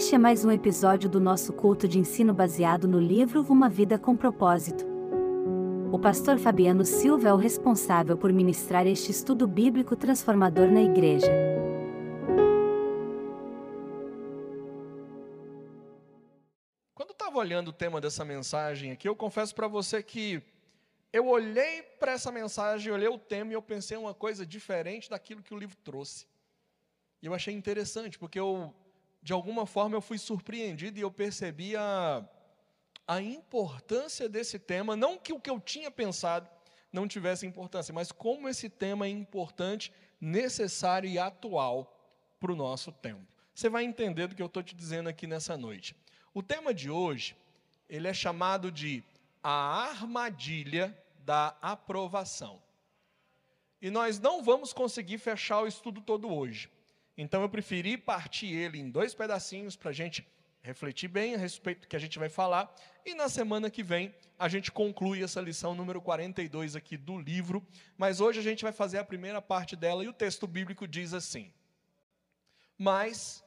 Este é mais um episódio do nosso culto de ensino baseado no livro Uma Vida com Propósito. O pastor Fabiano Silva é o responsável por ministrar este estudo bíblico transformador na igreja. Quando estava olhando o tema dessa mensagem aqui, eu confesso para você que eu olhei para essa mensagem, olhei o tema e eu pensei uma coisa diferente daquilo que o livro trouxe. E eu achei interessante, porque eu, de alguma forma, eu fui surpreendido e eu percebi a, a importância desse tema, não que o que eu tinha pensado não tivesse importância, mas como esse tema é importante, necessário e atual para o nosso tempo. Você vai entender do que eu estou te dizendo aqui nessa noite. O tema de hoje, ele é chamado de a armadilha da aprovação. E nós não vamos conseguir fechar o estudo todo hoje. Então eu preferi partir ele em dois pedacinhos para a gente refletir bem a respeito do que a gente vai falar. E na semana que vem a gente conclui essa lição número 42 aqui do livro. Mas hoje a gente vai fazer a primeira parte dela e o texto bíblico diz assim: Mas,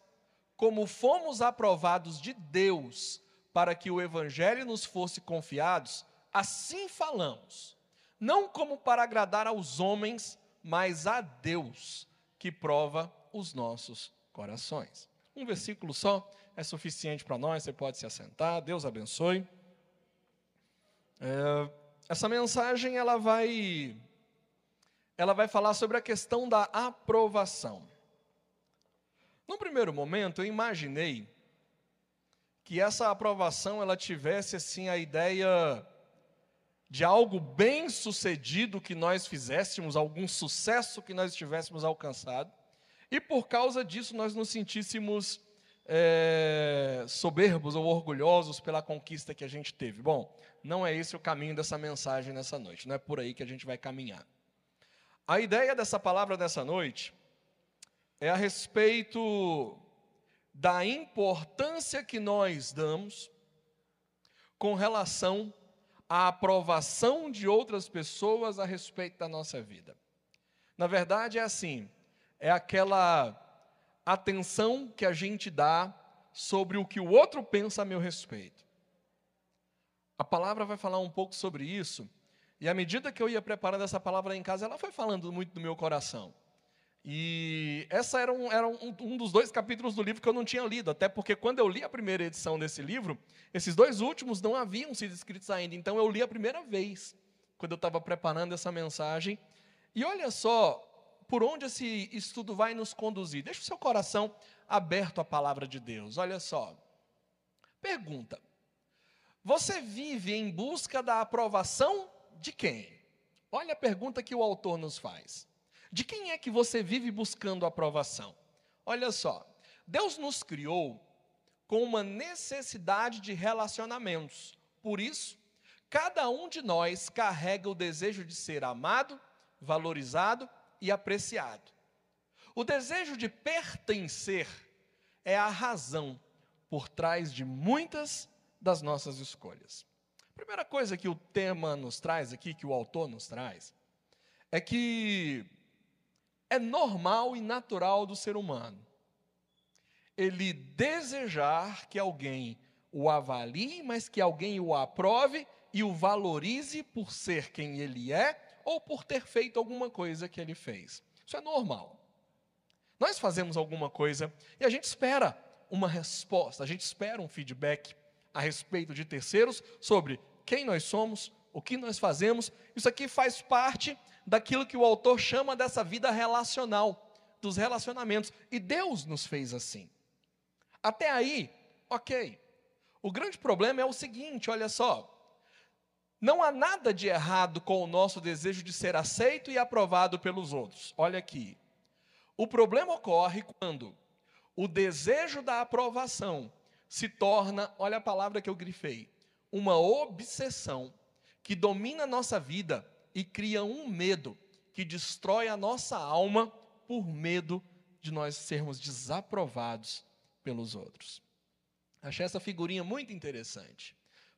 como fomos aprovados de Deus para que o evangelho nos fosse confiados, assim falamos, não como para agradar aos homens, mas a Deus, que prova os nossos corações. Um versículo só é suficiente para nós, você pode se assentar, Deus abençoe. É, essa mensagem ela vai, ela vai falar sobre a questão da aprovação. No primeiro momento, eu imaginei que essa aprovação ela tivesse assim a ideia de algo bem sucedido que nós fizéssemos, algum sucesso que nós tivéssemos alcançado, e por causa disso nós nos sentíssemos é, soberbos ou orgulhosos pela conquista que a gente teve. Bom, não é esse o caminho dessa mensagem nessa noite, não é por aí que a gente vai caminhar. A ideia dessa palavra dessa noite é a respeito da importância que nós damos com relação à aprovação de outras pessoas a respeito da nossa vida. Na verdade, é assim: é aquela atenção que a gente dá sobre o que o outro pensa a meu respeito. A palavra vai falar um pouco sobre isso, e à medida que eu ia preparando essa palavra em casa, ela foi falando muito do meu coração. E essa era, um, era um, um, dos dois capítulos do livro que eu não tinha lido, até porque quando eu li a primeira edição desse livro, esses dois últimos não haviam sido escritos ainda, então eu li a primeira vez, quando eu estava preparando essa mensagem. E olha só por onde esse estudo vai nos conduzir. Deixa o seu coração aberto à palavra de Deus, olha só. Pergunta: Você vive em busca da aprovação de quem? Olha a pergunta que o autor nos faz. De quem é que você vive buscando aprovação? Olha só, Deus nos criou com uma necessidade de relacionamentos. Por isso, cada um de nós carrega o desejo de ser amado, valorizado e apreciado. O desejo de pertencer é a razão por trás de muitas das nossas escolhas. A primeira coisa que o tema nos traz aqui, que o autor nos traz, é que é normal e natural do ser humano. Ele desejar que alguém o avalie, mas que alguém o aprove e o valorize por ser quem ele é ou por ter feito alguma coisa que ele fez. Isso é normal. Nós fazemos alguma coisa e a gente espera uma resposta, a gente espera um feedback a respeito de terceiros sobre quem nós somos, o que nós fazemos. Isso aqui faz parte daquilo que o autor chama dessa vida relacional, dos relacionamentos. E Deus nos fez assim. Até aí, ok. O grande problema é o seguinte: olha só. Não há nada de errado com o nosso desejo de ser aceito e aprovado pelos outros. Olha aqui. O problema ocorre quando o desejo da aprovação se torna, olha a palavra que eu grifei, uma obsessão que domina a nossa vida e cria um medo que destrói a nossa alma por medo de nós sermos desaprovados pelos outros. Achei essa figurinha muito interessante.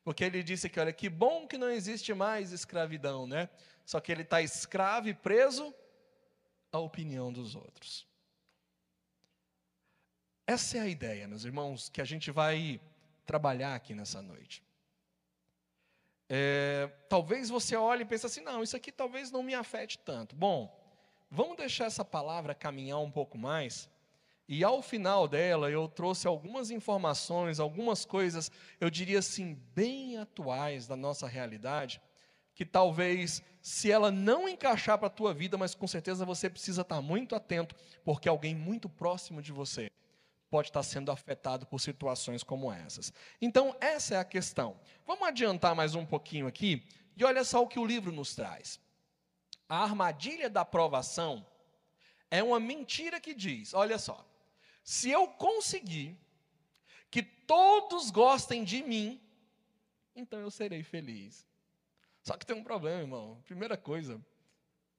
Porque ele disse que, olha, que bom que não existe mais escravidão, né? Só que ele está escravo e preso à opinião dos outros. Essa é a ideia, meus irmãos, que a gente vai trabalhar aqui nessa noite. É, talvez você olhe e pense assim: não, isso aqui talvez não me afete tanto. Bom, vamos deixar essa palavra caminhar um pouco mais. E ao final dela, eu trouxe algumas informações, algumas coisas, eu diria assim, bem atuais da nossa realidade, que talvez, se ela não encaixar para a tua vida, mas com certeza você precisa estar muito atento, porque alguém muito próximo de você pode estar sendo afetado por situações como essas. Então, essa é a questão. Vamos adiantar mais um pouquinho aqui e olha só o que o livro nos traz. A armadilha da aprovação é uma mentira que diz: olha só, se eu conseguir que todos gostem de mim, então eu serei feliz. Só que tem um problema, irmão. Primeira coisa,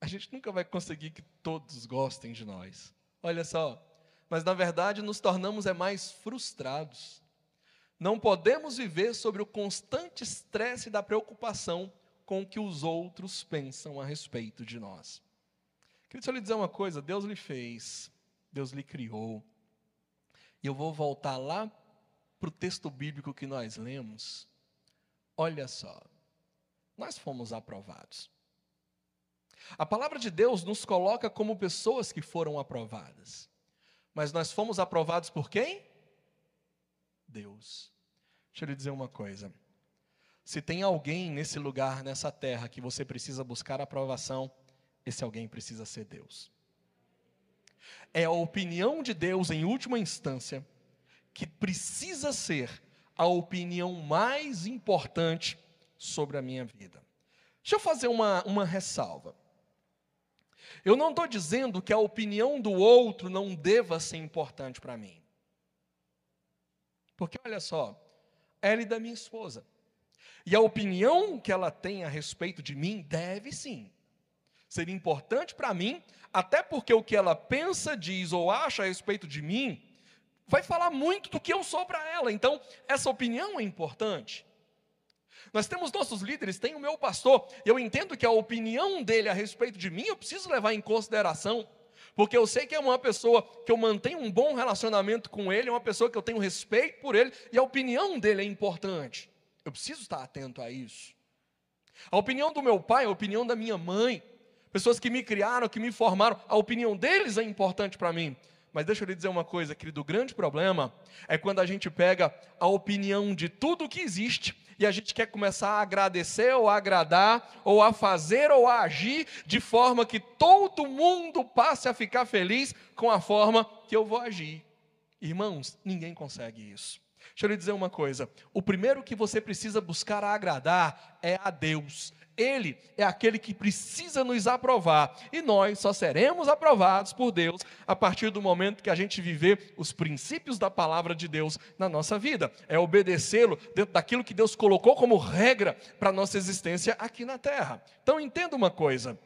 a gente nunca vai conseguir que todos gostem de nós. Olha só, mas na verdade nos tornamos é mais frustrados. Não podemos viver sobre o constante estresse da preocupação com o que os outros pensam a respeito de nós. Queria só lhe dizer uma coisa: Deus lhe fez, Deus lhe criou. E eu vou voltar lá para o texto bíblico que nós lemos. Olha só, nós fomos aprovados. A palavra de Deus nos coloca como pessoas que foram aprovadas. Mas nós fomos aprovados por quem? Deus. Deixa eu lhe dizer uma coisa. Se tem alguém nesse lugar, nessa terra, que você precisa buscar aprovação, esse alguém precisa ser Deus. É a opinião de Deus, em última instância, que precisa ser a opinião mais importante sobre a minha vida. Deixa eu fazer uma, uma ressalva. Eu não estou dizendo que a opinião do outro não deva ser importante para mim. Porque olha só, ela e da minha esposa. E a opinião que ela tem a respeito de mim deve sim ser importante para mim, até porque o que ela pensa, diz ou acha a respeito de mim vai falar muito do que eu sou para ela. Então, essa opinião é importante. Nós temos nossos líderes, tem o meu pastor, eu entendo que a opinião dele a respeito de mim eu preciso levar em consideração, porque eu sei que é uma pessoa que eu mantenho um bom relacionamento com ele, é uma pessoa que eu tenho respeito por ele, e a opinião dele é importante. Eu preciso estar atento a isso. A opinião do meu pai, a opinião da minha mãe, pessoas que me criaram, que me formaram, a opinião deles é importante para mim. Mas deixa eu lhe dizer uma coisa, querido: o grande problema é quando a gente pega a opinião de tudo que existe e a gente quer começar a agradecer ou a agradar, ou a fazer ou a agir de forma que todo mundo passe a ficar feliz com a forma que eu vou agir. Irmãos, ninguém consegue isso. Deixa eu lhe dizer uma coisa: o primeiro que você precisa buscar a agradar é a Deus. Ele é aquele que precisa nos aprovar. E nós só seremos aprovados por Deus a partir do momento que a gente viver os princípios da palavra de Deus na nossa vida. É obedecê-lo dentro daquilo que Deus colocou como regra para a nossa existência aqui na terra. Então entenda uma coisa: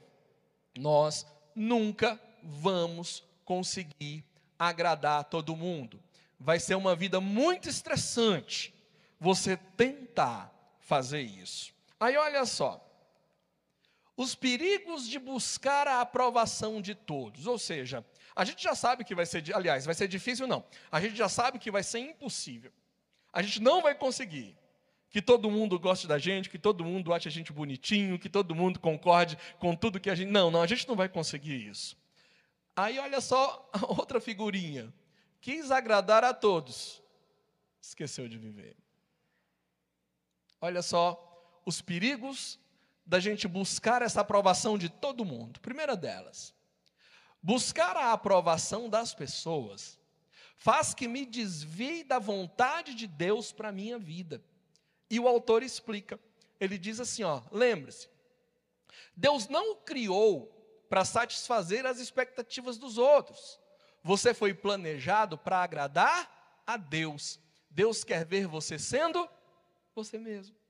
nós nunca vamos conseguir agradar todo mundo. Vai ser uma vida muito estressante você tentar fazer isso. Aí olha só, os perigos de buscar a aprovação de todos. Ou seja, a gente já sabe que vai ser, aliás, vai ser difícil não. A gente já sabe que vai ser impossível. A gente não vai conseguir que todo mundo goste da gente, que todo mundo ache a gente bonitinho, que todo mundo concorde com tudo que a gente. Não, não, a gente não vai conseguir isso. Aí olha só outra figurinha. Quis agradar a todos, esqueceu de viver. Olha só os perigos da gente buscar essa aprovação de todo mundo. Primeira delas, buscar a aprovação das pessoas faz que me desvie da vontade de Deus para a minha vida. E o autor explica. Ele diz assim, ó, lembre-se. Deus não o criou para satisfazer as expectativas dos outros. Você foi planejado para agradar a Deus. Deus quer ver você sendo você mesmo.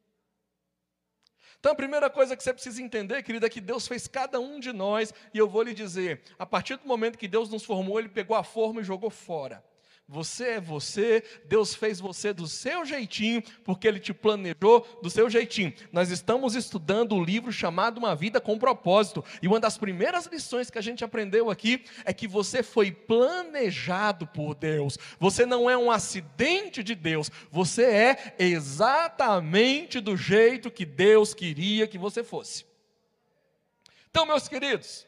Então a primeira coisa que você precisa entender, querida, é que Deus fez cada um de nós, e eu vou lhe dizer, a partir do momento que Deus nos formou, Ele pegou a forma e jogou fora. Você é você, Deus fez você do seu jeitinho, porque Ele te planejou do seu jeitinho. Nós estamos estudando o livro chamado Uma Vida com Propósito, e uma das primeiras lições que a gente aprendeu aqui é que você foi planejado por Deus. Você não é um acidente de Deus, você é exatamente do jeito que Deus queria que você fosse. Então, meus queridos,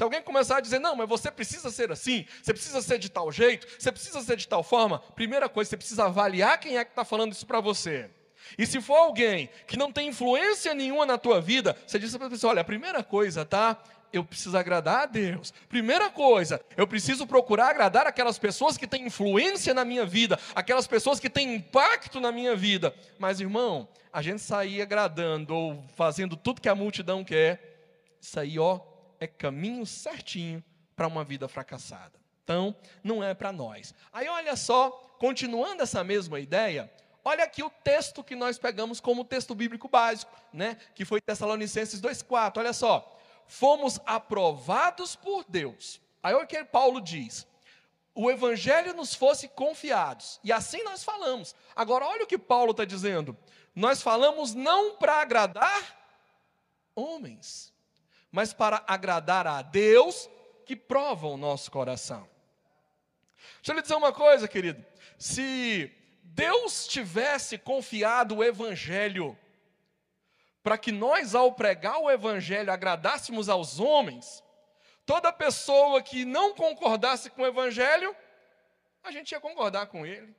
se alguém começar a dizer, não, mas você precisa ser assim, você precisa ser de tal jeito, você precisa ser de tal forma, primeira coisa, você precisa avaliar quem é que está falando isso para você. E se for alguém que não tem influência nenhuma na tua vida, você diz para a pessoa: olha, a primeira coisa, tá? Eu preciso agradar a Deus. Primeira coisa, eu preciso procurar agradar aquelas pessoas que têm influência na minha vida, aquelas pessoas que têm impacto na minha vida. Mas, irmão, a gente sair agradando ou fazendo tudo que a multidão quer, isso aí, ó, é caminho certinho para uma vida fracassada. Então, não é para nós. Aí, olha só, continuando essa mesma ideia, olha aqui o texto que nós pegamos como texto bíblico básico, né? Que foi Tessalonicenses 2,4. Olha só. Fomos aprovados por Deus. Aí olha o que Paulo diz. O evangelho nos fosse confiados. E assim nós falamos. Agora, olha o que Paulo está dizendo. Nós falamos não para agradar homens, mas para agradar a Deus que prova o nosso coração. Deixa eu lhe dizer uma coisa, querido. Se Deus tivesse confiado o Evangelho para que nós, ao pregar o Evangelho, agradássemos aos homens, toda pessoa que não concordasse com o Evangelho, a gente ia concordar com ele.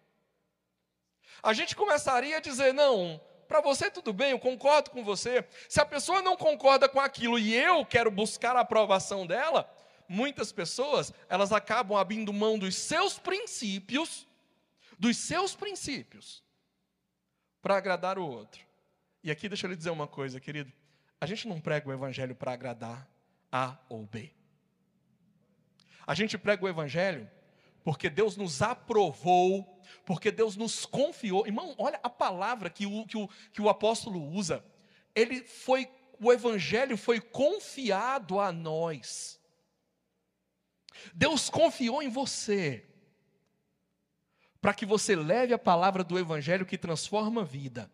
A gente começaria a dizer: não, para você tudo bem, eu concordo com você. Se a pessoa não concorda com aquilo e eu quero buscar a aprovação dela, muitas pessoas, elas acabam abrindo mão dos seus princípios, dos seus princípios, para agradar o outro. E aqui deixa eu lhe dizer uma coisa, querido. A gente não prega o evangelho para agradar A ou B. A gente prega o evangelho porque Deus nos aprovou, porque Deus nos confiou. Irmão, olha a palavra que o, que o, que o apóstolo usa. Ele foi, o evangelho foi confiado a nós. Deus confiou em você, para que você leve a palavra do evangelho que transforma a vida.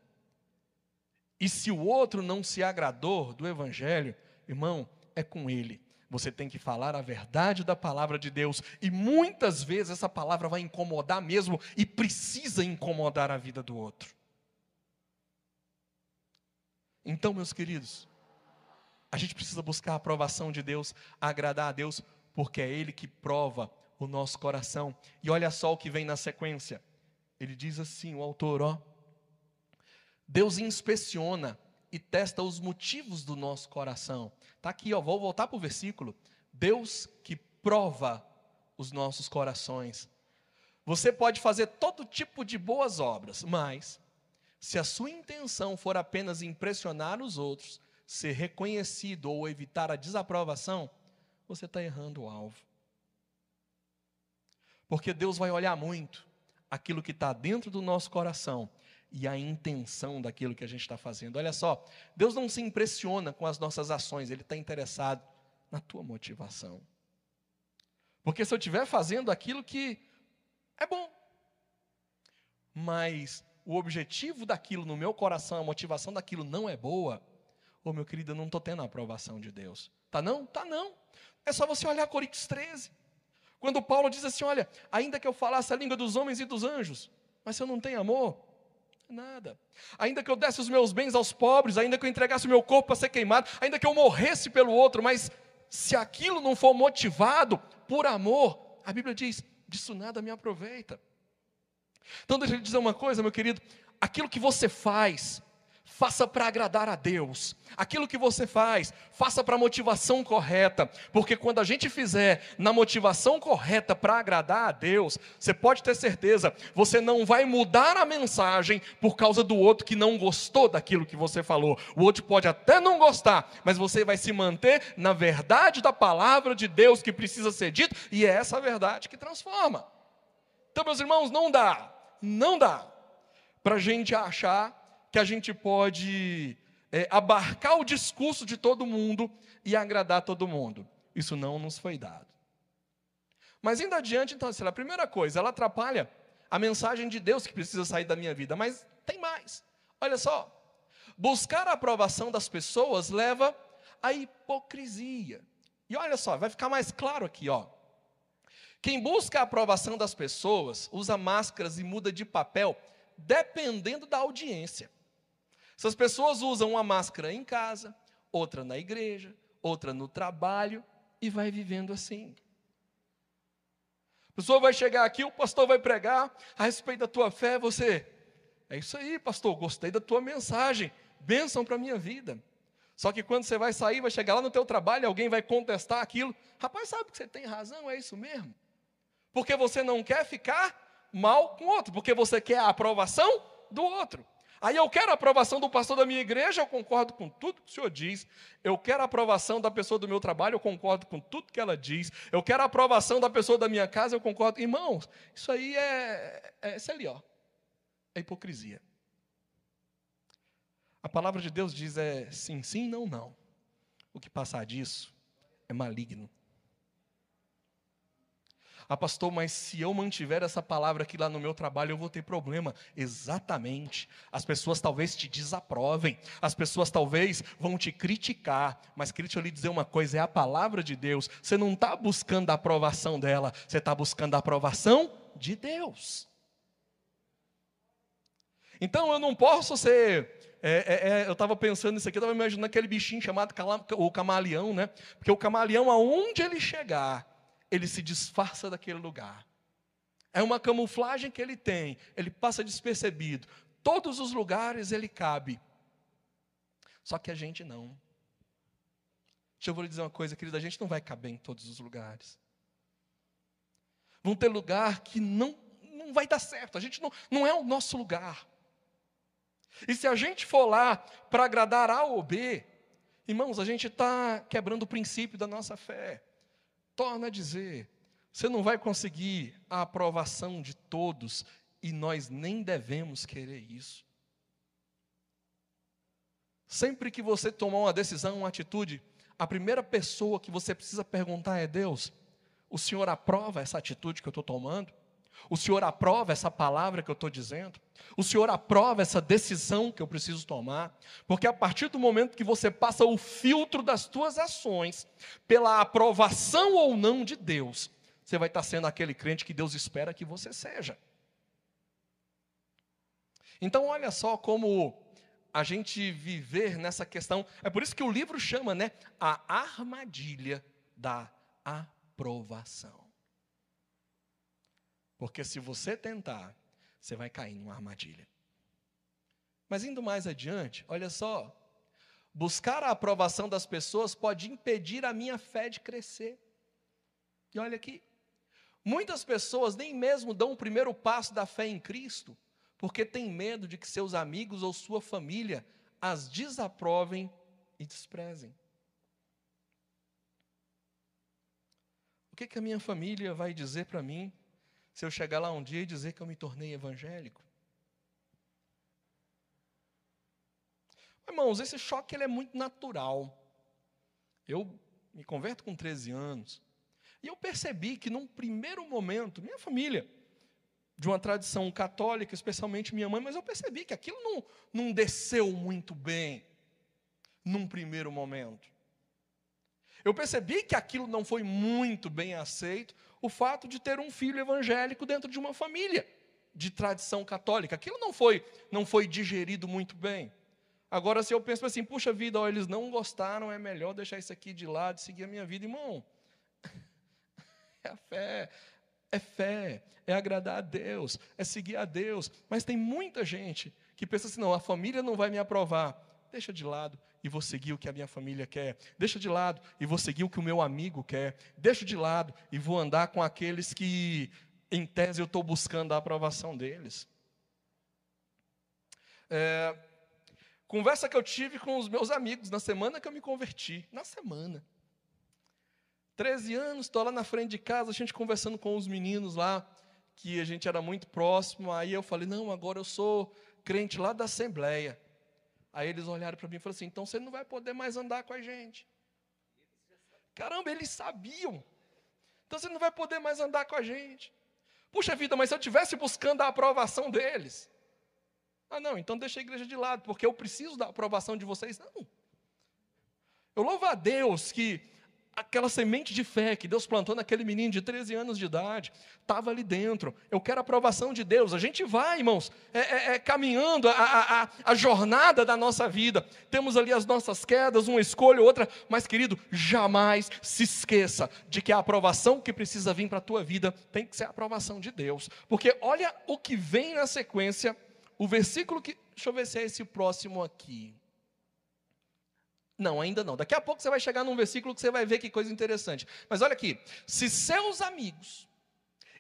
E se o outro não se agradou do evangelho, irmão, é com ele. Você tem que falar a verdade da palavra de Deus. E muitas vezes essa palavra vai incomodar mesmo e precisa incomodar a vida do outro. Então, meus queridos, a gente precisa buscar a aprovação de Deus, agradar a Deus, porque é Ele que prova o nosso coração. E olha só o que vem na sequência. Ele diz assim, o autor, ó. Deus inspeciona e testa os motivos do nosso coração. Está aqui, ó, vou voltar para o versículo. Deus que prova os nossos corações. Você pode fazer todo tipo de boas obras, mas se a sua intenção for apenas impressionar os outros, ser reconhecido ou evitar a desaprovação, você está errando o alvo. Porque Deus vai olhar muito aquilo que está dentro do nosso coração e a intenção daquilo que a gente está fazendo. Olha só, Deus não se impressiona com as nossas ações, Ele está interessado na tua motivação. Porque se eu estiver fazendo aquilo que é bom, mas o objetivo daquilo no meu coração, a motivação daquilo não é boa, ô meu querido, eu não estou tendo a aprovação de Deus. Tá não? Tá não. É só você olhar Coríntios 13. Quando Paulo diz assim: Olha, ainda que eu falasse a língua dos homens e dos anjos, mas se eu não tenho amor, Nada. Ainda que eu desse os meus bens aos pobres, ainda que eu entregasse o meu corpo para ser queimado, ainda que eu morresse pelo outro, mas se aquilo não for motivado por amor, a Bíblia diz: disso nada me aproveita. Então, deixa eu dizer uma coisa, meu querido: aquilo que você faz, faça para agradar a Deus. Aquilo que você faz, faça para a motivação correta, porque quando a gente fizer na motivação correta para agradar a Deus, você pode ter certeza, você não vai mudar a mensagem por causa do outro que não gostou daquilo que você falou. O outro pode até não gostar, mas você vai se manter na verdade da palavra de Deus que precisa ser dita, e é essa verdade que transforma. Então, meus irmãos, não dá, não dá para a gente achar que a gente pode é, abarcar o discurso de todo mundo e agradar todo mundo. Isso não nos foi dado. Mas indo adiante, então, assim, a primeira coisa, ela atrapalha a mensagem de Deus que precisa sair da minha vida. Mas tem mais. Olha só. Buscar a aprovação das pessoas leva à hipocrisia. E olha só, vai ficar mais claro aqui, ó. Quem busca a aprovação das pessoas usa máscaras e muda de papel dependendo da audiência. Essas pessoas usam uma máscara em casa, outra na igreja, outra no trabalho e vai vivendo assim. A pessoa vai chegar aqui, o pastor vai pregar a respeito da tua fé, você, é isso aí, pastor, gostei da tua mensagem, bênção para a minha vida. Só que quando você vai sair, vai chegar lá no teu trabalho, alguém vai contestar aquilo. Rapaz, sabe que você tem razão, é isso mesmo? Porque você não quer ficar mal com o outro, porque você quer a aprovação do outro. Aí eu quero a aprovação do pastor da minha igreja, eu concordo com tudo que o senhor diz. Eu quero a aprovação da pessoa do meu trabalho, eu concordo com tudo que ela diz. Eu quero a aprovação da pessoa da minha casa, eu concordo. Irmãos, isso aí é, é isso ali, ó. É hipocrisia. A palavra de Deus diz é sim, sim, não, não. O que passar disso é maligno. Ah, pastor, mas se eu mantiver essa palavra aqui lá no meu trabalho, eu vou ter problema. Exatamente. As pessoas talvez te desaprovem, as pessoas talvez vão te criticar, mas queria te lhe dizer uma coisa: é a palavra de Deus. Você não está buscando a aprovação dela, você está buscando a aprovação de Deus. Então eu não posso ser. É, é, é, eu estava pensando nisso aqui, eu estava imaginando aquele bichinho chamado o camaleão, né? Porque o camaleão, aonde ele chegar, ele se disfarça daquele lugar. É uma camuflagem que ele tem, ele passa despercebido. Todos os lugares ele cabe. Só que a gente não. Deixa eu vou lhe dizer uma coisa, querida, a gente não vai caber em todos os lugares. Vão ter lugar que não, não vai dar certo, a gente não, não é o nosso lugar. E se a gente for lá para agradar A ou B, irmãos, a gente está quebrando o princípio da nossa fé torna a dizer: você não vai conseguir a aprovação de todos e nós nem devemos querer isso. Sempre que você tomar uma decisão, uma atitude, a primeira pessoa que você precisa perguntar é Deus: o Senhor aprova essa atitude que eu estou tomando? O Senhor aprova essa palavra que eu estou dizendo? O Senhor aprova essa decisão que eu preciso tomar? Porque a partir do momento que você passa o filtro das tuas ações pela aprovação ou não de Deus, você vai estar sendo aquele crente que Deus espera que você seja. Então, olha só como a gente viver nessa questão. É por isso que o livro chama, né, a armadilha da aprovação. Porque se você tentar, você vai cair numa armadilha. Mas indo mais adiante, olha só. Buscar a aprovação das pessoas pode impedir a minha fé de crescer. E olha aqui. Muitas pessoas nem mesmo dão o primeiro passo da fé em Cristo, porque têm medo de que seus amigos ou sua família as desaprovem e desprezem. O que, que a minha família vai dizer para mim se eu chegar lá um dia e dizer que eu me tornei evangélico? Irmãos, esse choque ele é muito natural. Eu me converto com 13 anos. E eu percebi que num primeiro momento, minha família, de uma tradição católica, especialmente minha mãe, mas eu percebi que aquilo não, não desceu muito bem num primeiro momento. Eu percebi que aquilo não foi muito bem aceito, o fato de ter um filho evangélico dentro de uma família de tradição católica. Aquilo não foi, não foi digerido muito bem. Agora, se eu penso assim, puxa vida, ó, eles não gostaram, é melhor deixar isso aqui de lado e seguir a minha vida, irmão. É a fé, é fé, é agradar a Deus, é seguir a Deus. Mas tem muita gente que pensa assim: não, a família não vai me aprovar. Deixa de lado e vou seguir o que a minha família quer. Deixa de lado e vou seguir o que o meu amigo quer. Deixa de lado e vou andar com aqueles que, em tese, eu estou buscando a aprovação deles. É, conversa que eu tive com os meus amigos na semana que eu me converti. Na semana. 13 anos, estou lá na frente de casa, a gente conversando com os meninos lá, que a gente era muito próximo. Aí eu falei: não, agora eu sou crente lá da Assembleia. Aí eles olharam para mim e falaram assim: então você não vai poder mais andar com a gente. Caramba, eles sabiam. Então você não vai poder mais andar com a gente. Puxa vida, mas se eu estivesse buscando a aprovação deles. Ah, não, então deixa a igreja de lado, porque eu preciso da aprovação de vocês. Não. Eu louvo a Deus que aquela semente de fé que Deus plantou naquele menino de 13 anos de idade, estava ali dentro. Eu quero a aprovação de Deus. A gente vai, irmãos, é, é, é caminhando a, a, a, jornada da nossa vida. Temos ali as nossas quedas, uma escolha, outra, mas querido, jamais se esqueça de que a aprovação que precisa vir para a tua vida tem que ser a aprovação de Deus. Porque olha o que vem na sequência, o versículo que. Deixa eu ver se é esse próximo aqui. Não, ainda não. Daqui a pouco você vai chegar num versículo que você vai ver que coisa interessante. Mas olha aqui: se seus amigos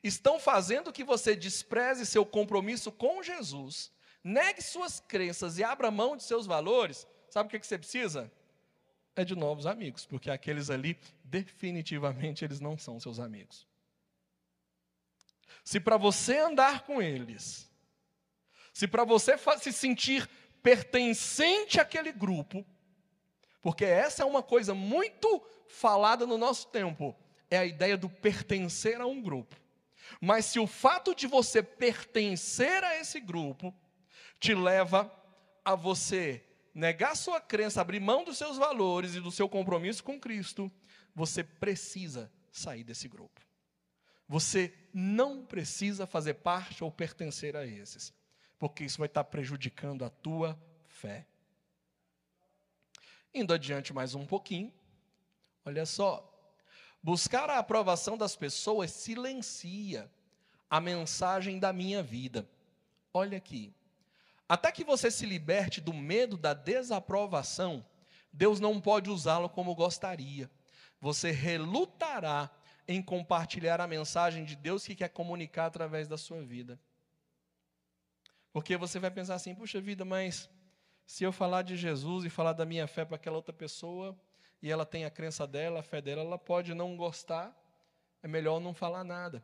estão fazendo que você despreze seu compromisso com Jesus, negue suas crenças e abra mão de seus valores, sabe o que você precisa? É de novos amigos, porque aqueles ali, definitivamente, eles não são seus amigos. Se para você andar com eles, se para você se sentir pertencente àquele grupo, porque essa é uma coisa muito falada no nosso tempo, é a ideia do pertencer a um grupo. Mas se o fato de você pertencer a esse grupo te leva a você negar sua crença, abrir mão dos seus valores e do seu compromisso com Cristo, você precisa sair desse grupo. Você não precisa fazer parte ou pertencer a esses, porque isso vai estar prejudicando a tua fé. Indo adiante mais um pouquinho, olha só. Buscar a aprovação das pessoas silencia a mensagem da minha vida. Olha aqui. Até que você se liberte do medo da desaprovação, Deus não pode usá-lo como gostaria. Você relutará em compartilhar a mensagem de Deus que quer comunicar através da sua vida. Porque você vai pensar assim: puxa vida, mas se eu falar de Jesus e falar da minha fé para aquela outra pessoa, e ela tem a crença dela, a fé dela, ela pode não gostar, é melhor não falar nada.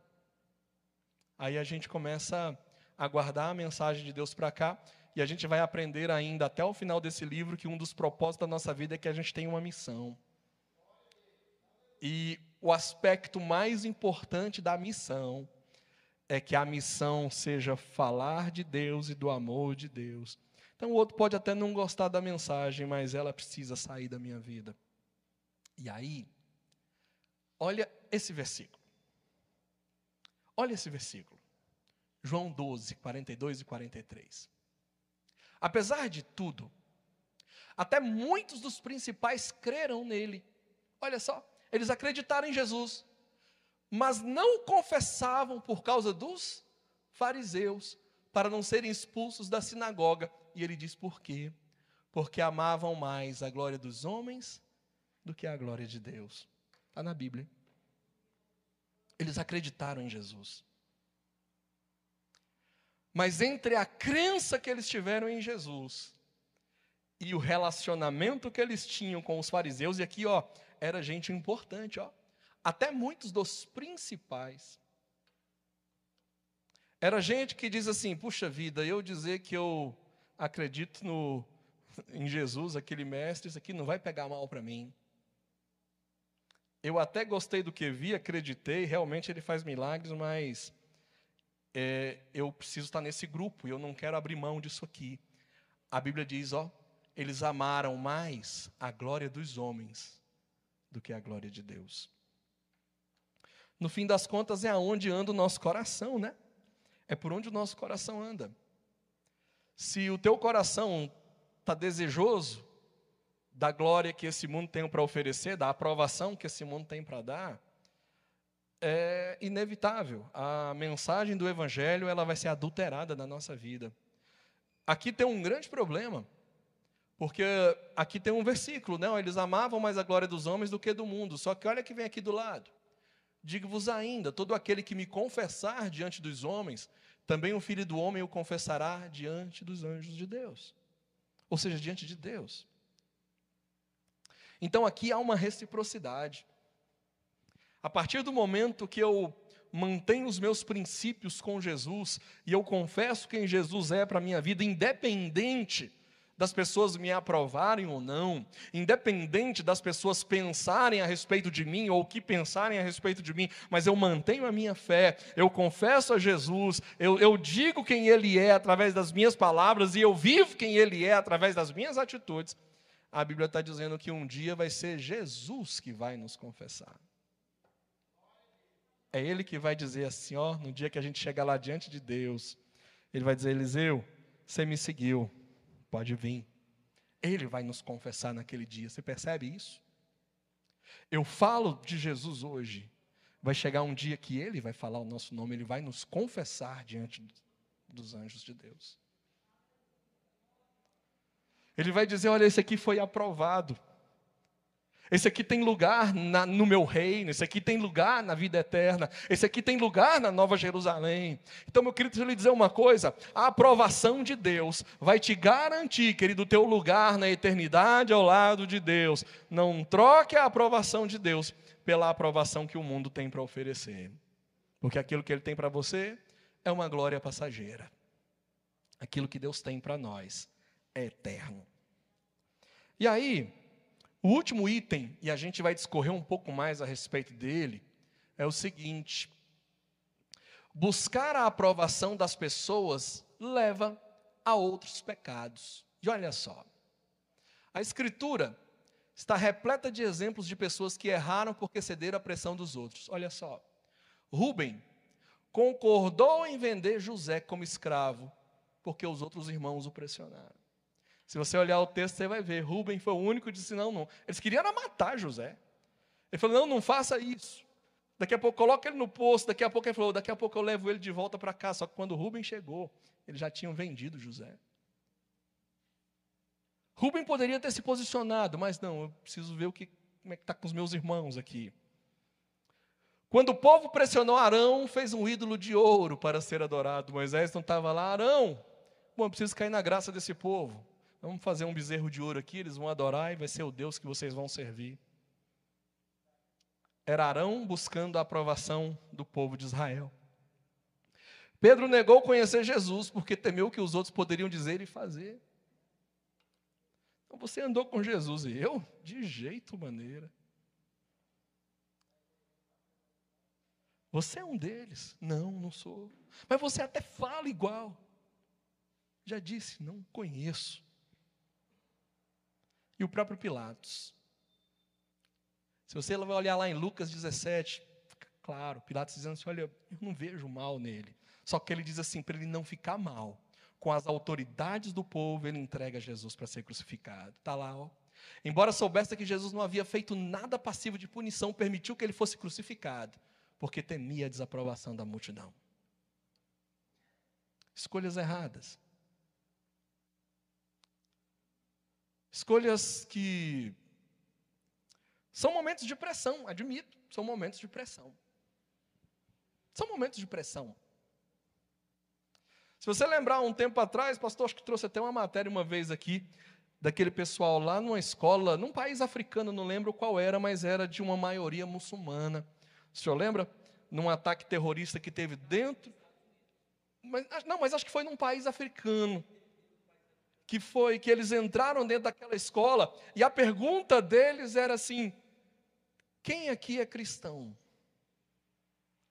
Aí a gente começa a guardar a mensagem de Deus para cá, e a gente vai aprender ainda até o final desse livro que um dos propósitos da nossa vida é que a gente tem uma missão. E o aspecto mais importante da missão é que a missão seja falar de Deus e do amor de Deus então o outro pode até não gostar da mensagem, mas ela precisa sair da minha vida. E aí, olha esse versículo. Olha esse versículo. João 12, 42 e 43. Apesar de tudo, até muitos dos principais creram nele. Olha só, eles acreditaram em Jesus, mas não confessavam por causa dos fariseus, para não serem expulsos da sinagoga. E ele diz por quê? Porque amavam mais a glória dos homens do que a glória de Deus. Está na Bíblia. Eles acreditaram em Jesus. Mas entre a crença que eles tiveram em Jesus e o relacionamento que eles tinham com os fariseus, e aqui, ó, era gente importante, ó. Até muitos dos principais. Era gente que diz assim: puxa vida, eu dizer que eu acredito no, em Jesus, aquele mestre, isso aqui não vai pegar mal para mim. Eu até gostei do que vi, acreditei, realmente ele faz milagres, mas é, eu preciso estar nesse grupo e eu não quero abrir mão disso aqui. A Bíblia diz, ó, eles amaram mais a glória dos homens do que a glória de Deus. No fim das contas, é aonde anda o nosso coração, né? É por onde o nosso coração anda. Se o teu coração está desejoso da glória que esse mundo tem para oferecer, da aprovação que esse mundo tem para dar, é inevitável. A mensagem do Evangelho ela vai ser adulterada na nossa vida. Aqui tem um grande problema, porque aqui tem um versículo, não? Eles amavam mais a glória dos homens do que do mundo. Só que olha que vem aqui do lado. Digo-vos ainda: todo aquele que me confessar diante dos homens, também o filho do homem o confessará diante dos anjos de Deus. Ou seja, diante de Deus. Então aqui há uma reciprocidade. A partir do momento que eu mantenho os meus princípios com Jesus e eu confesso quem Jesus é para a minha vida, independente das pessoas me aprovarem ou não, independente das pessoas pensarem a respeito de mim ou o que pensarem a respeito de mim, mas eu mantenho a minha fé, eu confesso a Jesus, eu, eu digo quem Ele é através das minhas palavras e eu vivo quem Ele é através das minhas atitudes, a Bíblia está dizendo que um dia vai ser Jesus que vai nos confessar. É Ele que vai dizer assim, ó, no dia que a gente chegar lá diante de Deus, Ele vai dizer, Eliseu, você me seguiu, pode vir. Ele vai nos confessar naquele dia, você percebe isso? Eu falo de Jesus hoje, vai chegar um dia que Ele vai falar o nosso nome, Ele vai nos confessar diante dos anjos de Deus. Ele vai dizer: olha, esse aqui foi aprovado. Esse aqui tem lugar na, no meu reino, esse aqui tem lugar na vida eterna, esse aqui tem lugar na Nova Jerusalém. Então, meu querido, deixa eu lhe dizer uma coisa: a aprovação de Deus vai te garantir, querido, o teu lugar na eternidade ao lado de Deus. Não troque a aprovação de Deus pela aprovação que o mundo tem para oferecer, porque aquilo que Ele tem para você é uma glória passageira, aquilo que Deus tem para nós é eterno. E aí, o último item, e a gente vai discorrer um pouco mais a respeito dele, é o seguinte: buscar a aprovação das pessoas leva a outros pecados. E olha só, a Escritura está repleta de exemplos de pessoas que erraram porque cederam à pressão dos outros. Olha só, Rubem concordou em vender José como escravo porque os outros irmãos o pressionaram. Se você olhar o texto, você vai ver. Rubem foi o único que disse: não, não. Eles queriam matar José. Ele falou: não, não faça isso. Daqui a pouco coloca ele no poço. Daqui a pouco ele falou: daqui a pouco eu levo ele de volta para cá. Só que quando Rubem chegou, eles já tinham vendido José. Rubem poderia ter se posicionado, mas não, eu preciso ver o que, como é que está com os meus irmãos aqui. Quando o povo pressionou Arão, fez um ídolo de ouro para ser adorado. Moisés não estava lá, Arão, bom, eu preciso cair na graça desse povo. Vamos fazer um bezerro de ouro aqui, eles vão adorar e vai ser o Deus que vocês vão servir. Era Arão buscando a aprovação do povo de Israel. Pedro negou conhecer Jesus porque temeu que os outros poderiam dizer e fazer. Então você andou com Jesus e eu? De jeito maneira. Você é um deles? Não, não sou. Mas você até fala igual. Já disse, não conheço e o próprio Pilatos. Se você vai olhar lá em Lucas 17, fica claro, Pilatos dizendo assim: Olha, eu não vejo mal nele. Só que ele diz assim: para ele não ficar mal com as autoridades do povo, ele entrega Jesus para ser crucificado. Está lá, ó. Embora soubesse que Jesus não havia feito nada passivo de punição, permitiu que ele fosse crucificado, porque temia a desaprovação da multidão. Escolhas erradas. Escolhas que são momentos de pressão, admito, são momentos de pressão. São momentos de pressão. Se você lembrar um tempo atrás, pastor, acho que trouxe até uma matéria uma vez aqui, daquele pessoal lá numa escola, num país africano, não lembro qual era, mas era de uma maioria muçulmana. O senhor lembra? Num ataque terrorista que teve dentro. Mas, não, mas acho que foi num país africano que foi que eles entraram dentro daquela escola e a pergunta deles era assim: quem aqui é cristão?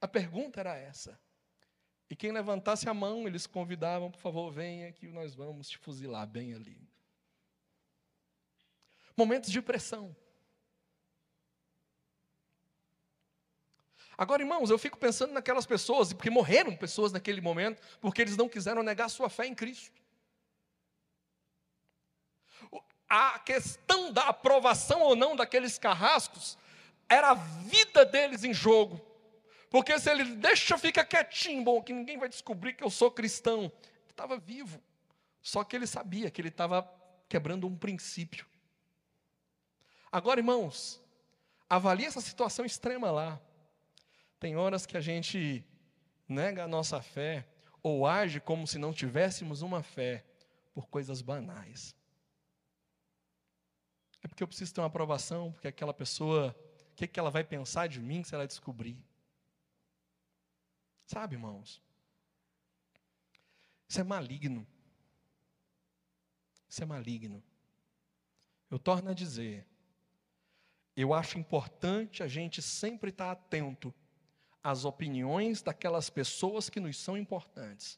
A pergunta era essa. E quem levantasse a mão, eles convidavam, por favor, venha que nós vamos te fuzilar bem ali. Momentos de pressão. Agora, irmãos, eu fico pensando naquelas pessoas, porque morreram pessoas naquele momento, porque eles não quiseram negar sua fé em Cristo a questão da aprovação ou não daqueles carrascos era a vida deles em jogo. Porque se ele deixa, fica quietinho, bom, que ninguém vai descobrir que eu sou cristão. Ele estava vivo. Só que ele sabia que ele estava quebrando um princípio. Agora, irmãos, avalie essa situação extrema lá. Tem horas que a gente nega a nossa fé ou age como se não tivéssemos uma fé por coisas banais. É porque eu preciso ter uma aprovação, porque aquela pessoa, o que, que ela vai pensar de mim se ela descobrir? Sabe, irmãos? Isso é maligno. Isso é maligno. Eu torno a dizer, eu acho importante a gente sempre estar atento às opiniões daquelas pessoas que nos são importantes.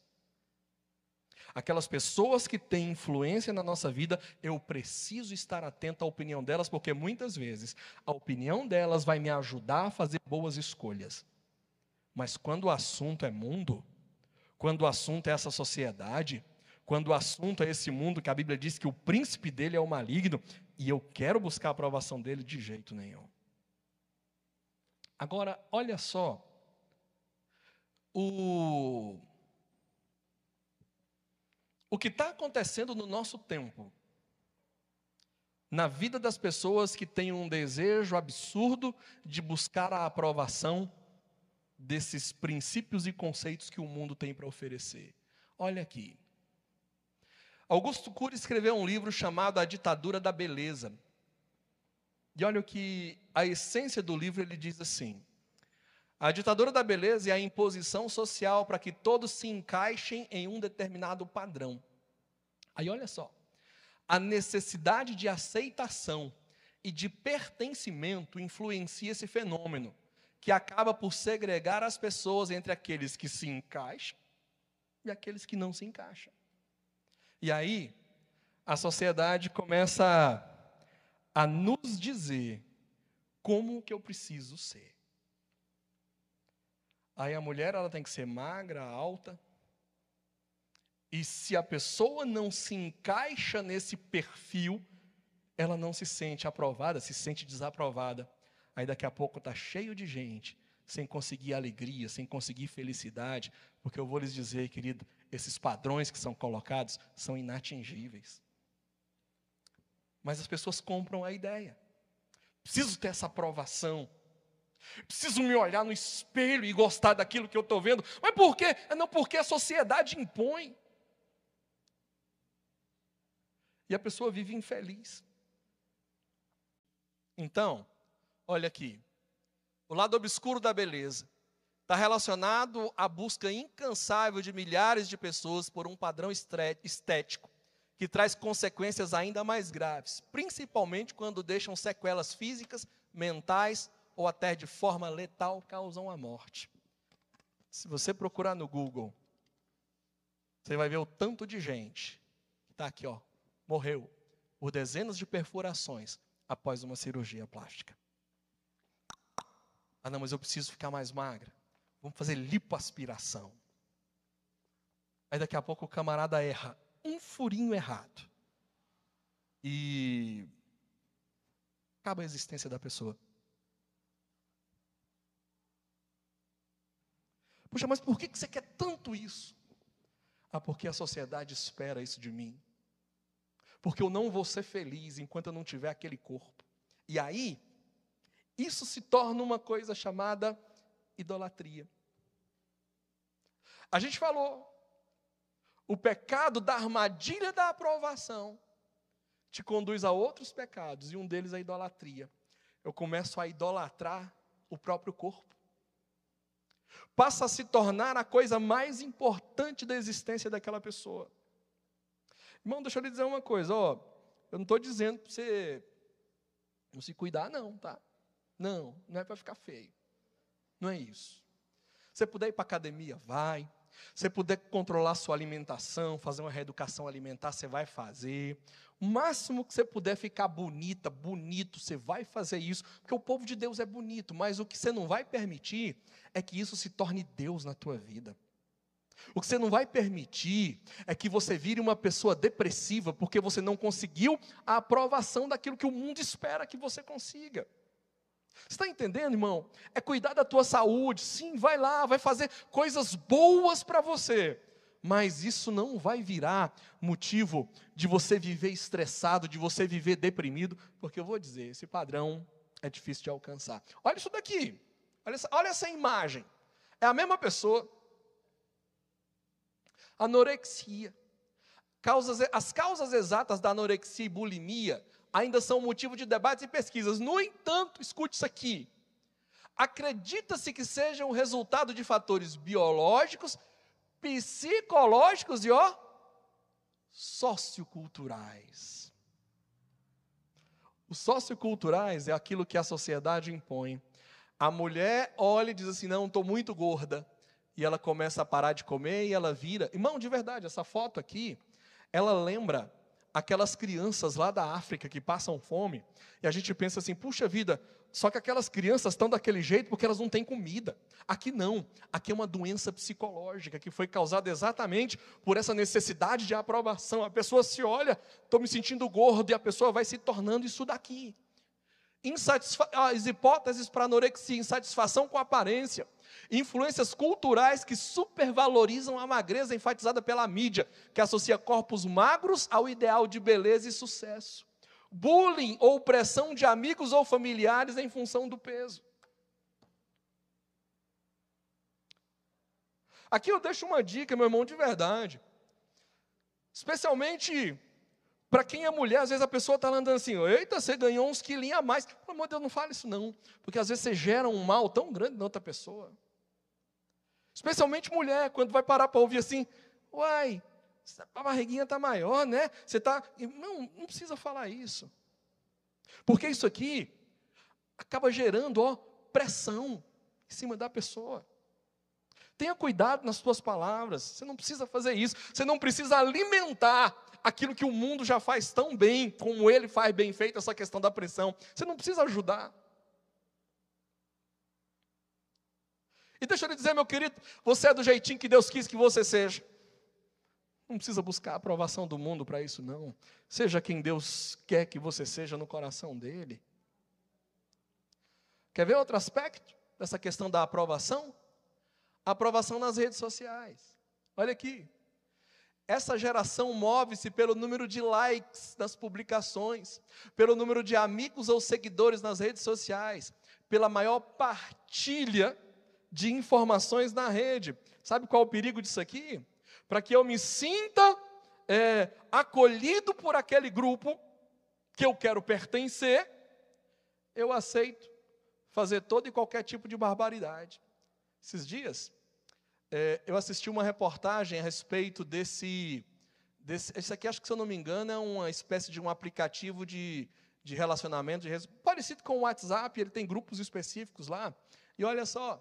Aquelas pessoas que têm influência na nossa vida, eu preciso estar atento à opinião delas, porque muitas vezes a opinião delas vai me ajudar a fazer boas escolhas. Mas quando o assunto é mundo, quando o assunto é essa sociedade, quando o assunto é esse mundo que a Bíblia diz que o príncipe dele é o maligno, e eu quero buscar a aprovação dele de jeito nenhum. Agora, olha só, o, o que está acontecendo no nosso tempo, na vida das pessoas que têm um desejo absurdo de buscar a aprovação desses princípios e conceitos que o mundo tem para oferecer. Olha aqui. Augusto Cury escreveu um livro chamado A Ditadura da Beleza. E olha o que a essência do livro ele diz assim: A ditadura da beleza é a imposição social para que todos se encaixem em um determinado padrão. Aí olha só, a necessidade de aceitação e de pertencimento influencia esse fenômeno, que acaba por segregar as pessoas entre aqueles que se encaixam e aqueles que não se encaixam. E aí, a sociedade começa a, a nos dizer como que eu preciso ser. Aí a mulher ela tem que ser magra, alta. E se a pessoa não se encaixa nesse perfil, ela não se sente aprovada, se sente desaprovada. Aí daqui a pouco está cheio de gente sem conseguir alegria, sem conseguir felicidade, porque eu vou lhes dizer, querido, esses padrões que são colocados são inatingíveis. Mas as pessoas compram a ideia. Preciso ter essa aprovação. Preciso me olhar no espelho e gostar daquilo que eu estou vendo. Mas por quê? É não porque a sociedade impõe. E a pessoa vive infeliz. Então, olha aqui. O lado obscuro da beleza está relacionado à busca incansável de milhares de pessoas por um padrão estético que traz consequências ainda mais graves, principalmente quando deixam sequelas físicas, mentais ou até de forma letal causam a morte. Se você procurar no Google, você vai ver o tanto de gente que está aqui, ó, morreu por dezenas de perfurações após uma cirurgia plástica. Ah, não, mas eu preciso ficar mais magra. Vamos fazer lipoaspiração. Aí daqui a pouco o camarada erra um furinho errado. E acaba a existência da pessoa. Puxa, mas por que você quer tanto isso? Ah, porque a sociedade espera isso de mim. Porque eu não vou ser feliz enquanto eu não tiver aquele corpo. E aí, isso se torna uma coisa chamada idolatria. A gente falou, o pecado da armadilha da aprovação te conduz a outros pecados, e um deles é a idolatria. Eu começo a idolatrar o próprio corpo. Passa a se tornar a coisa mais importante da existência daquela pessoa. Irmão, deixa eu lhe dizer uma coisa, ó. Eu não estou dizendo para você não se cuidar, não, tá? Não, não é para ficar feio. Não é isso. Se puder ir para academia, vai. Se puder controlar sua alimentação, fazer uma reeducação alimentar, você vai fazer. O máximo que você puder ficar bonita, bonito, você vai fazer isso, porque o povo de Deus é bonito, mas o que você não vai permitir é que isso se torne Deus na tua vida. O que você não vai permitir é que você vire uma pessoa depressiva porque você não conseguiu a aprovação daquilo que o mundo espera que você consiga. Está entendendo, irmão? É cuidar da tua saúde. Sim, vai lá, vai fazer coisas boas para você. Mas isso não vai virar motivo de você viver estressado, de você viver deprimido, porque eu vou dizer, esse padrão é difícil de alcançar. Olha isso daqui. Olha essa, olha essa imagem. É a mesma pessoa. Anorexia. Causas, as causas exatas da anorexia e bulimia ainda são motivo de debates e pesquisas. No entanto, escute isso aqui. Acredita-se que sejam o resultado de fatores biológicos, psicológicos e ó, socioculturais. Os socioculturais é aquilo que a sociedade impõe. A mulher olha e diz assim: não, estou muito gorda. E ela começa a parar de comer e ela vira. Irmão, de verdade, essa foto aqui, ela lembra aquelas crianças lá da África que passam fome. E a gente pensa assim: puxa vida, só que aquelas crianças estão daquele jeito porque elas não têm comida. Aqui não. Aqui é uma doença psicológica que foi causada exatamente por essa necessidade de aprovação. A pessoa se olha, estou me sentindo gordo, e a pessoa vai se tornando isso daqui. Insatisfa as hipóteses para anorexia, insatisfação com a aparência. Influências culturais que supervalorizam a magreza enfatizada pela mídia, que associa corpos magros ao ideal de beleza e sucesso bullying ou pressão de amigos ou familiares em função do peso. Aqui eu deixo uma dica, meu irmão, de verdade. Especialmente para quem é mulher, às vezes a pessoa está andando assim, eita, você ganhou uns quilinhos a mais. Pelo amor de Deus, não fale isso não. Porque às vezes você gera um mal tão grande na outra pessoa. Especialmente mulher, quando vai parar para ouvir assim, uai, a barriguinha está maior, né? Você está. Não, não precisa falar isso. Porque isso aqui acaba gerando ó, pressão em cima da pessoa. Tenha cuidado nas suas palavras. Você não precisa fazer isso. Você não precisa alimentar aquilo que o mundo já faz tão bem, como ele faz bem feito, essa questão da pressão. Você não precisa ajudar. E deixa eu lhe dizer, meu querido, você é do jeitinho que Deus quis que você seja. Não precisa buscar a aprovação do mundo para isso, não. Seja quem Deus quer que você seja no coração dele. Quer ver outro aspecto dessa questão da aprovação? A aprovação nas redes sociais. Olha aqui. Essa geração move-se pelo número de likes nas publicações, pelo número de amigos ou seguidores nas redes sociais, pela maior partilha de informações na rede. Sabe qual é o perigo disso aqui? para que eu me sinta é, acolhido por aquele grupo que eu quero pertencer, eu aceito fazer todo e qualquer tipo de barbaridade. Esses dias, é, eu assisti uma reportagem a respeito desse, desse. Esse aqui, acho que se eu não me engano, é uma espécie de um aplicativo de, de relacionamento, de, parecido com o WhatsApp, ele tem grupos específicos lá. E olha só,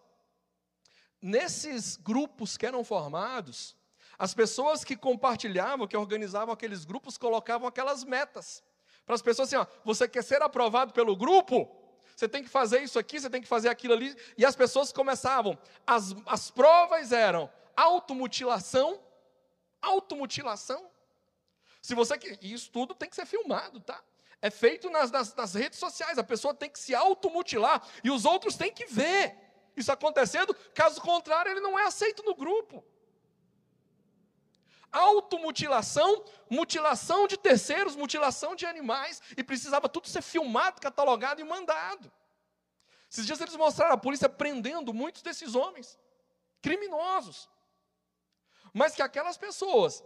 nesses grupos que eram formados, as pessoas que compartilhavam, que organizavam aqueles grupos, colocavam aquelas metas. Para as pessoas assim, ó, você quer ser aprovado pelo grupo? Você tem que fazer isso aqui, você tem que fazer aquilo ali. E as pessoas começavam. As, as provas eram automutilação, automutilação. Se você e isso tudo tem que ser filmado, tá? É feito nas, nas, nas redes sociais. A pessoa tem que se automutilar e os outros têm que ver isso acontecendo. Caso contrário, ele não é aceito no grupo automutilação, mutilação de terceiros, mutilação de animais, e precisava tudo ser filmado, catalogado e mandado. Esses dias eles mostraram a polícia prendendo muitos desses homens, criminosos. Mas que aquelas pessoas,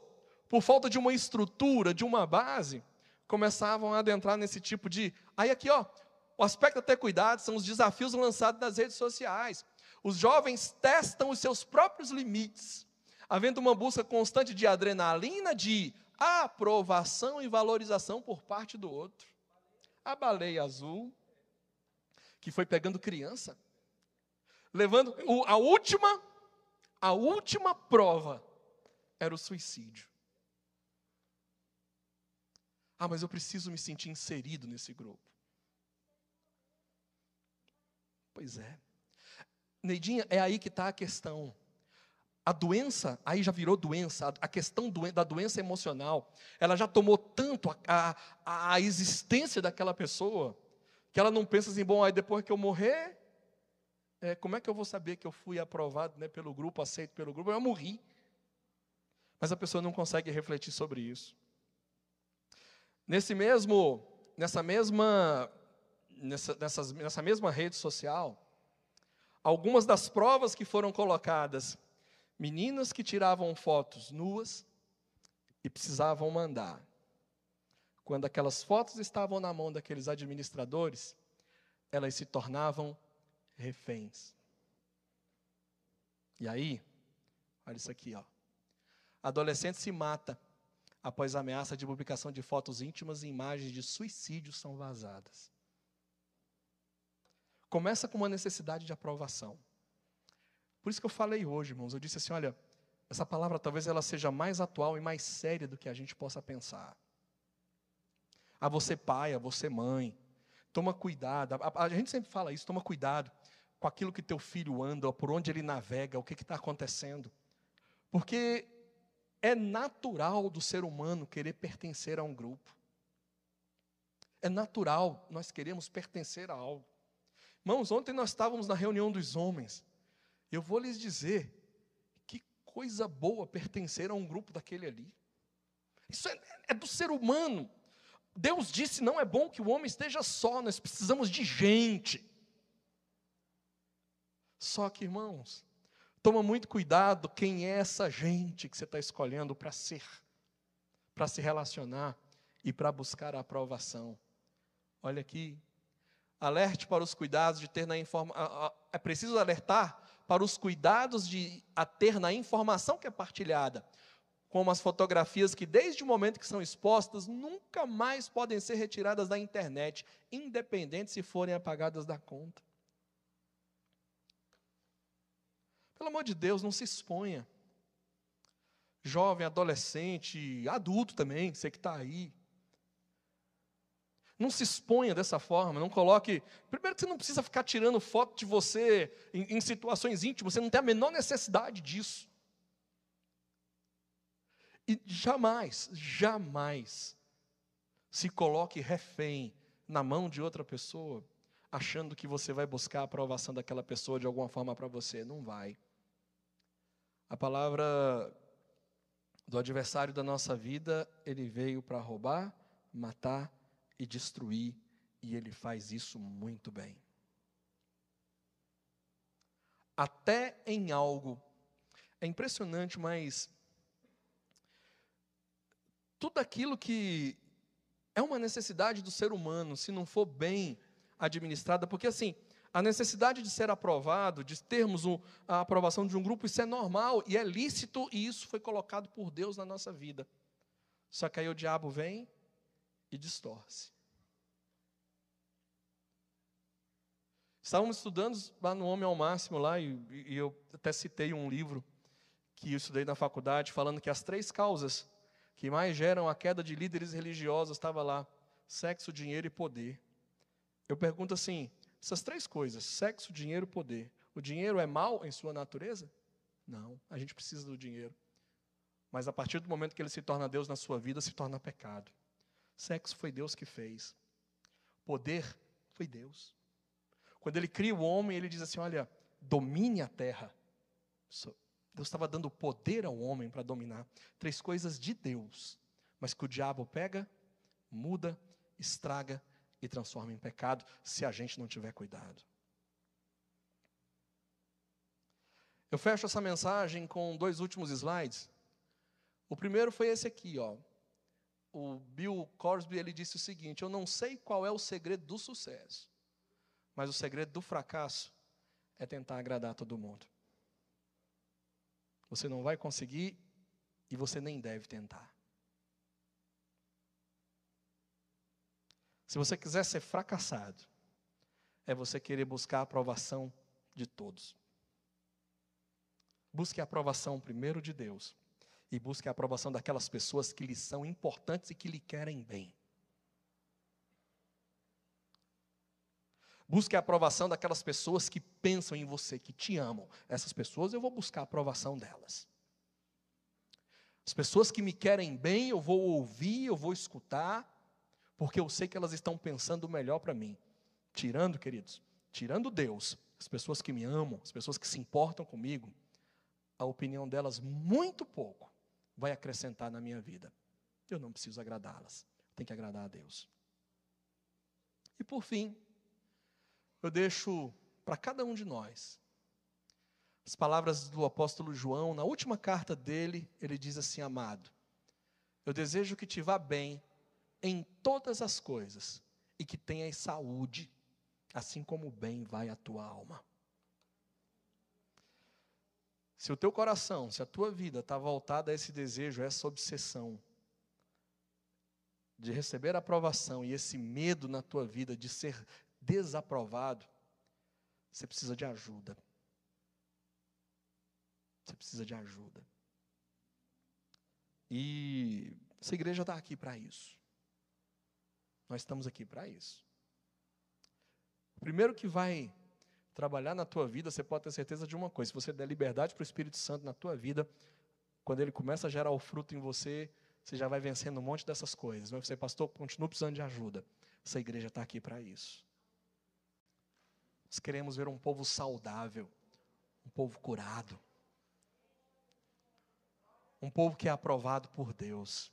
por falta de uma estrutura, de uma base, começavam a adentrar nesse tipo de. Aí aqui, ó, o aspecto até cuidado são os desafios lançados nas redes sociais. Os jovens testam os seus próprios limites havendo uma busca constante de adrenalina, de aprovação e valorização por parte do outro. A baleia azul, que foi pegando criança, levando a última, a última prova era o suicídio. Ah, mas eu preciso me sentir inserido nesse grupo. Pois é. Neidinha, é aí que está a questão. A doença, aí já virou doença, a questão da doença emocional, ela já tomou tanto a, a, a existência daquela pessoa, que ela não pensa assim, bom, aí depois que eu morrer, é, como é que eu vou saber que eu fui aprovado né, pelo grupo, aceito pelo grupo? Eu morri. Mas a pessoa não consegue refletir sobre isso. Nesse mesmo, nessa mesma, nessa, nessas, nessa mesma rede social, algumas das provas que foram colocadas Meninas que tiravam fotos nuas e precisavam mandar. Quando aquelas fotos estavam na mão daqueles administradores, elas se tornavam reféns. E aí, olha isso aqui, ó. Adolescente se mata após ameaça de publicação de fotos íntimas e imagens de suicídio são vazadas. Começa com uma necessidade de aprovação. Por isso que eu falei hoje, irmãos, eu disse assim, olha, essa palavra talvez ela seja mais atual e mais séria do que a gente possa pensar. A você pai, a você mãe, toma cuidado. A, gente sempre fala isso, toma cuidado com aquilo que teu filho anda, por onde ele navega, o que está acontecendo. Porque é natural do ser humano querer pertencer a um grupo. É natural, nós queremos pertencer a algo. Irmãos, ontem nós estávamos na reunião dos homens. Eu vou lhes dizer que coisa boa pertencer a um grupo daquele ali. Isso é, é do ser humano. Deus disse: não é bom que o homem esteja só, nós precisamos de gente. Só que, irmãos, toma muito cuidado quem é essa gente que você está escolhendo para ser, para se relacionar e para buscar a aprovação. Olha aqui, alerte para os cuidados de ter na informação. É preciso alertar para os cuidados de a ter na informação que é partilhada, como as fotografias que, desde o momento que são expostas, nunca mais podem ser retiradas da internet, independente se forem apagadas da conta. Pelo amor de Deus, não se exponha. Jovem, adolescente, adulto também, você que está aí. Não se exponha dessa forma, não coloque. Primeiro que você não precisa ficar tirando foto de você em, em situações íntimas, você não tem a menor necessidade disso. E jamais, jamais se coloque refém na mão de outra pessoa, achando que você vai buscar a aprovação daquela pessoa de alguma forma para você. Não vai. A palavra do adversário da nossa vida, ele veio para roubar, matar e destruir, e ele faz isso muito bem. Até em algo. É impressionante, mas tudo aquilo que é uma necessidade do ser humano, se não for bem administrada, porque assim, a necessidade de ser aprovado, de termos um, a aprovação de um grupo, isso é normal e é lícito, e isso foi colocado por Deus na nossa vida. Só que aí o diabo vem e distorce. Estávamos estudando lá no Homem ao Máximo, lá, e, e eu até citei um livro que eu estudei na faculdade, falando que as três causas que mais geram a queda de líderes religiosos estava lá: sexo, dinheiro e poder. Eu pergunto assim: essas três coisas, sexo, dinheiro, poder. O dinheiro é mal em sua natureza? Não, a gente precisa do dinheiro. Mas a partir do momento que ele se torna Deus na sua vida, se torna pecado. Sexo foi Deus que fez. Poder foi Deus. Quando ele cria o homem, ele diz assim: Olha, domine a terra. Deus estava dando poder ao homem para dominar. Três coisas de Deus, mas que o diabo pega, muda, estraga e transforma em pecado se a gente não tiver cuidado. Eu fecho essa mensagem com dois últimos slides. O primeiro foi esse aqui, ó. O Bill Corsby ele disse o seguinte: Eu não sei qual é o segredo do sucesso, mas o segredo do fracasso é tentar agradar todo mundo. Você não vai conseguir e você nem deve tentar. Se você quiser ser fracassado, é você querer buscar a aprovação de todos. Busque a aprovação primeiro de Deus e busque a aprovação daquelas pessoas que lhe são importantes e que lhe querem bem. Busque a aprovação daquelas pessoas que pensam em você, que te amam. Essas pessoas eu vou buscar a aprovação delas. As pessoas que me querem bem, eu vou ouvir, eu vou escutar, porque eu sei que elas estão pensando o melhor para mim. Tirando, queridos, tirando Deus, as pessoas que me amam, as pessoas que se importam comigo, a opinião delas muito pouco vai acrescentar na minha vida. Eu não preciso agradá-las, tenho que agradar a Deus. E por fim, eu deixo para cada um de nós as palavras do apóstolo João, na última carta dele, ele diz assim: Amado, eu desejo que te vá bem em todas as coisas e que tenhas saúde, assim como bem vai a tua alma. Se o teu coração, se a tua vida está voltada a esse desejo, a essa obsessão, de receber aprovação e esse medo na tua vida de ser desaprovado, você precisa de ajuda. Você precisa de ajuda. E essa igreja está aqui para isso. Nós estamos aqui para isso. O primeiro que vai trabalhar na tua vida, você pode ter certeza de uma coisa: se você der liberdade para o Espírito Santo na tua vida, quando ele começa a gerar o fruto em você, você já vai vencendo um monte dessas coisas. Mas você, pastor, continua precisando de ajuda. Essa igreja está aqui para isso. Nós queremos ver um povo saudável, um povo curado, um povo que é aprovado por Deus.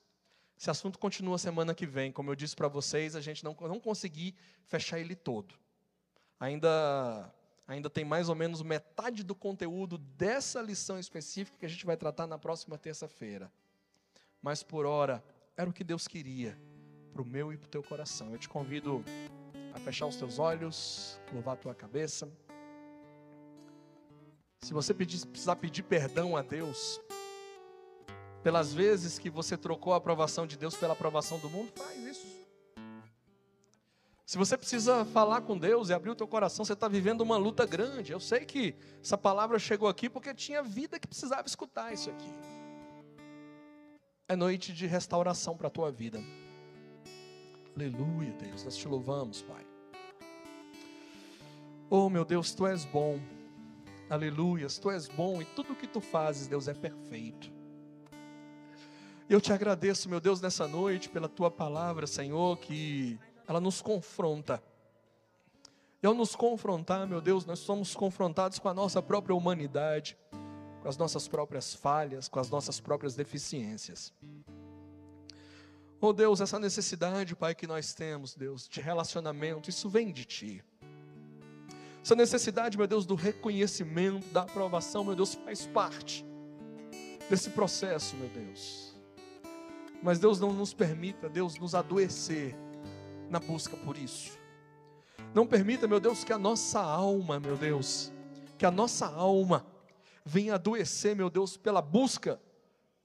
Esse assunto continua semana que vem. Como eu disse para vocês, a gente não, não consegui fechar ele todo. Ainda, ainda tem mais ou menos metade do conteúdo dessa lição específica que a gente vai tratar na próxima terça-feira. Mas por hora, era o que Deus queria para o meu e para o teu coração. Eu te convido a fechar os teus olhos, louvar a tua cabeça. Se você pedir, precisar pedir perdão a Deus, pelas vezes que você trocou a aprovação de Deus pela aprovação do mundo, faz isso. Se você precisa falar com Deus e abrir o teu coração, você está vivendo uma luta grande. Eu sei que essa palavra chegou aqui porque tinha vida que precisava escutar isso aqui. É noite de restauração para a tua vida. Aleluia, Deus, nós te louvamos, Pai. Oh, meu Deus, tu és bom. Aleluia, tu és bom e tudo que tu fazes, Deus, é perfeito. Eu te agradeço, meu Deus, nessa noite pela tua palavra, Senhor, que ela nos confronta. E ao nos confrontar, meu Deus, nós somos confrontados com a nossa própria humanidade, com as nossas próprias falhas, com as nossas próprias deficiências. Oh Deus, essa necessidade, Pai, que nós temos, Deus, de relacionamento, isso vem de Ti. Essa necessidade, meu Deus, do reconhecimento, da aprovação, meu Deus, faz parte desse processo, meu Deus. Mas Deus não nos permita, Deus, nos adoecer na busca por isso. Não permita, meu Deus, que a nossa alma, meu Deus, que a nossa alma venha adoecer, meu Deus, pela busca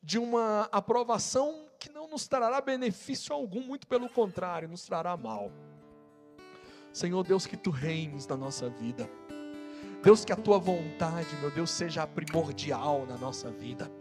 de uma aprovação que não nos trará benefício algum, muito pelo contrário, nos trará mal. Senhor Deus, que tu reines na nossa vida. Deus, que a tua vontade, meu Deus, seja primordial na nossa vida.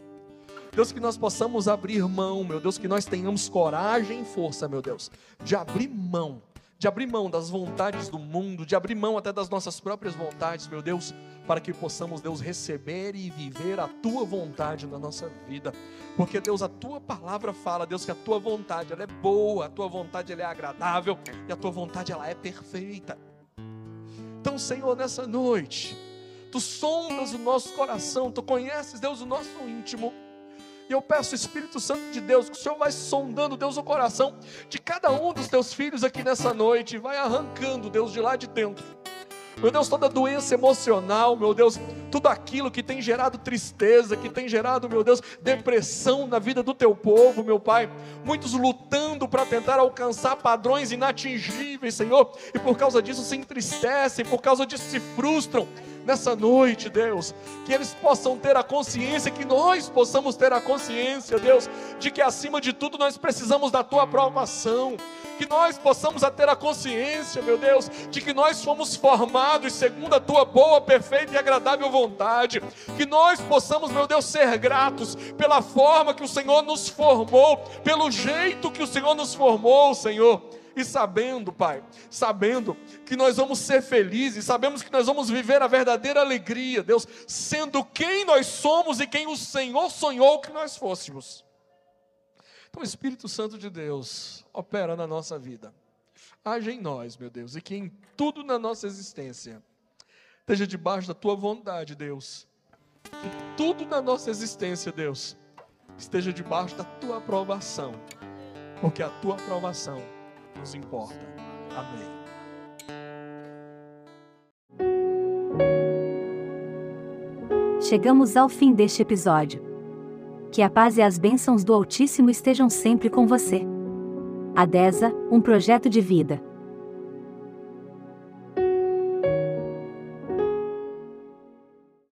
Deus, que nós possamos abrir mão, meu Deus, que nós tenhamos coragem e força, meu Deus, de abrir mão de abrir mão das vontades do mundo, de abrir mão até das nossas próprias vontades, meu Deus, para que possamos, Deus, receber e viver a tua vontade na nossa vida. Porque, Deus, a tua palavra fala, Deus, que a tua vontade ela é boa, a tua vontade ela é agradável e a tua vontade ela é perfeita. Então, Senhor, nessa noite, tu sondas o nosso coração, tu conheces, Deus, o nosso íntimo. E eu peço, Espírito Santo de Deus, que o Senhor vai sondando, Deus, o coração de cada um dos teus filhos aqui nessa noite, vai arrancando, Deus, de lá de dentro. Meu Deus, toda doença emocional, meu Deus, tudo aquilo que tem gerado tristeza, que tem gerado, meu Deus, depressão na vida do teu povo, meu Pai. Muitos lutando para tentar alcançar padrões inatingíveis, Senhor, e por causa disso se entristecem, por causa disso se frustram nessa noite, Deus, que eles possam ter a consciência, que nós possamos ter a consciência, Deus, de que acima de tudo nós precisamos da tua aprovação, que nós possamos ter a consciência, meu Deus, de que nós fomos formados segundo a tua boa, perfeita e agradável vontade, que nós possamos, meu Deus, ser gratos pela forma que o Senhor nos formou, pelo jeito que o Senhor nos formou, Senhor e sabendo, Pai, sabendo que nós vamos ser felizes, sabemos que nós vamos viver a verdadeira alegria, Deus, sendo quem nós somos e quem o Senhor sonhou que nós fôssemos. Então, Espírito Santo de Deus opera na nossa vida, age em nós, meu Deus, e que em tudo na nossa existência esteja debaixo da tua vontade, Deus. Que tudo na nossa existência, Deus, esteja debaixo da tua aprovação, porque a tua aprovação nos importa. Amém. Chegamos ao fim deste episódio. Que a paz e as bênçãos do Altíssimo estejam sempre com você. Adesa, um projeto de vida.